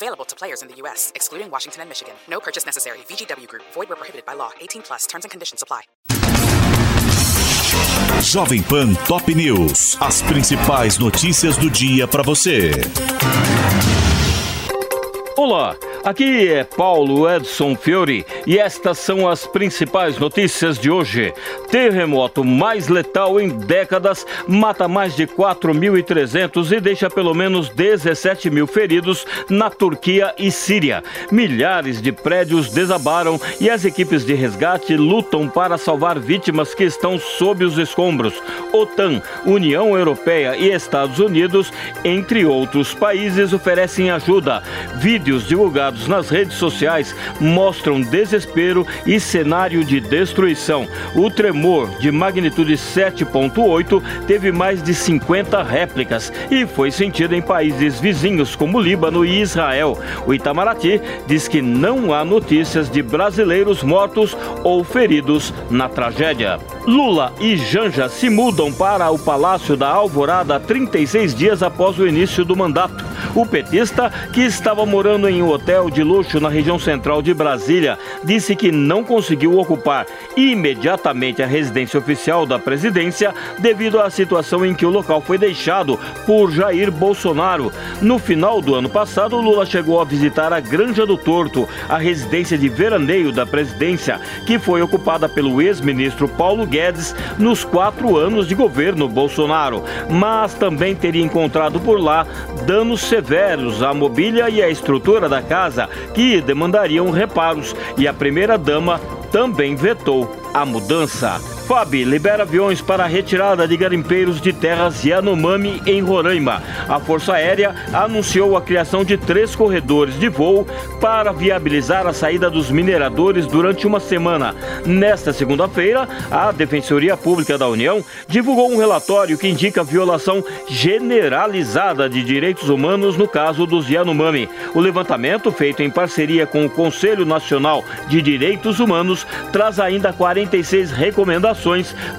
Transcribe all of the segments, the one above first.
Available to players in the U.S., excluding Washington and Michigan. No purchase necessary. VGW Group. Void where prohibited by law. 18 plus. Terms and conditions apply. Jovem Pan Top News. As principais notícias do dia para você. Olá, aqui é Paulo Edson Fiore e estas são as principais notícias de hoje. Terremoto mais letal em décadas mata mais de 4.300 e deixa pelo menos 17 mil feridos na Turquia e Síria. Milhares de prédios desabaram e as equipes de resgate lutam para salvar vítimas que estão sob os escombros. OTAN, União Europeia e Estados Unidos, entre outros países, oferecem ajuda. Vídeo Vídeos divulgados nas redes sociais mostram desespero e cenário de destruição. O tremor de magnitude 7.8 teve mais de 50 réplicas e foi sentido em países vizinhos como Líbano e Israel. O Itamaraty diz que não há notícias de brasileiros mortos ou feridos na tragédia. Lula e Janja se mudam para o Palácio da Alvorada 36 dias após o início do mandato. O petista, que estava morando em um hotel de luxo na região central de Brasília, disse que não conseguiu ocupar imediatamente a residência oficial da presidência devido à situação em que o local foi deixado por Jair Bolsonaro. No final do ano passado, Lula chegou a visitar a Granja do Torto, a residência de veraneio da presidência, que foi ocupada pelo ex-ministro Paulo Guedes Guedes nos quatro anos de governo Bolsonaro, mas também teria encontrado por lá danos severos à mobília e à estrutura da casa que demandariam reparos, e a primeira-dama também vetou a mudança. FAB libera aviões para a retirada de garimpeiros de terras Yanomami em Roraima. A Força Aérea anunciou a criação de três corredores de voo para viabilizar a saída dos mineradores durante uma semana. Nesta segunda-feira, a Defensoria Pública da União divulgou um relatório que indica violação generalizada de direitos humanos no caso dos Yanomami. O levantamento, feito em parceria com o Conselho Nacional de Direitos Humanos, traz ainda 46 recomendações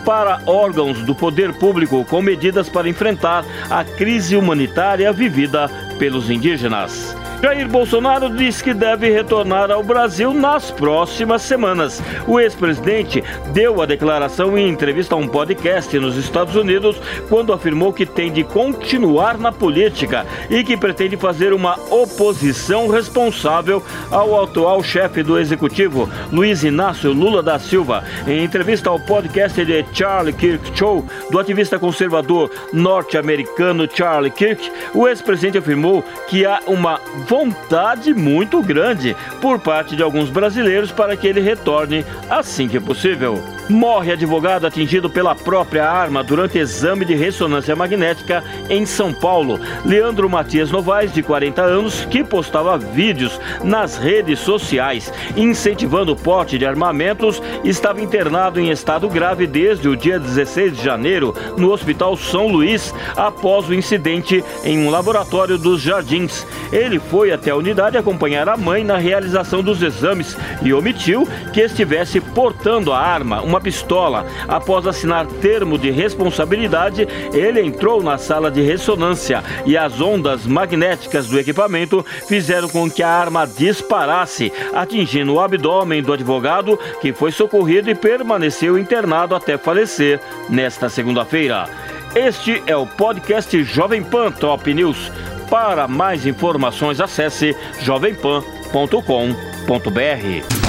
para órgãos do poder público com medidas para enfrentar a crise humanitária vivida pelos indígenas. Jair Bolsonaro diz que deve retornar ao Brasil nas próximas semanas. O ex-presidente deu a declaração em entrevista a um podcast nos Estados Unidos quando afirmou que tem de continuar na política e que pretende fazer uma oposição responsável ao atual chefe do executivo, Luiz Inácio Lula da Silva. Em entrevista ao podcast de Charlie Kirk Show, do ativista conservador norte-americano Charlie Kirk, o ex-presidente afirmou que há uma vontade muito grande por parte de alguns brasileiros para que ele retorne assim que possível. Morre advogado atingido pela própria arma durante exame de ressonância magnética em São Paulo. Leandro Matias Novaes, de 40 anos, que postava vídeos nas redes sociais incentivando o porte de armamentos, estava internado em estado grave desde o dia 16 de janeiro no Hospital São Luís após o incidente em um laboratório dos Jardins. Ele foi até a unidade acompanhar a mãe na realização dos exames e omitiu que estivesse portando a arma, uma pistola. Após assinar termo de responsabilidade, ele entrou na sala de ressonância e as ondas magnéticas do equipamento fizeram com que a arma disparasse, atingindo o abdômen do advogado, que foi socorrido e permaneceu internado até falecer nesta segunda-feira. Este é o podcast Jovem Pan Top News. Para mais informações, acesse jovempan.com.br.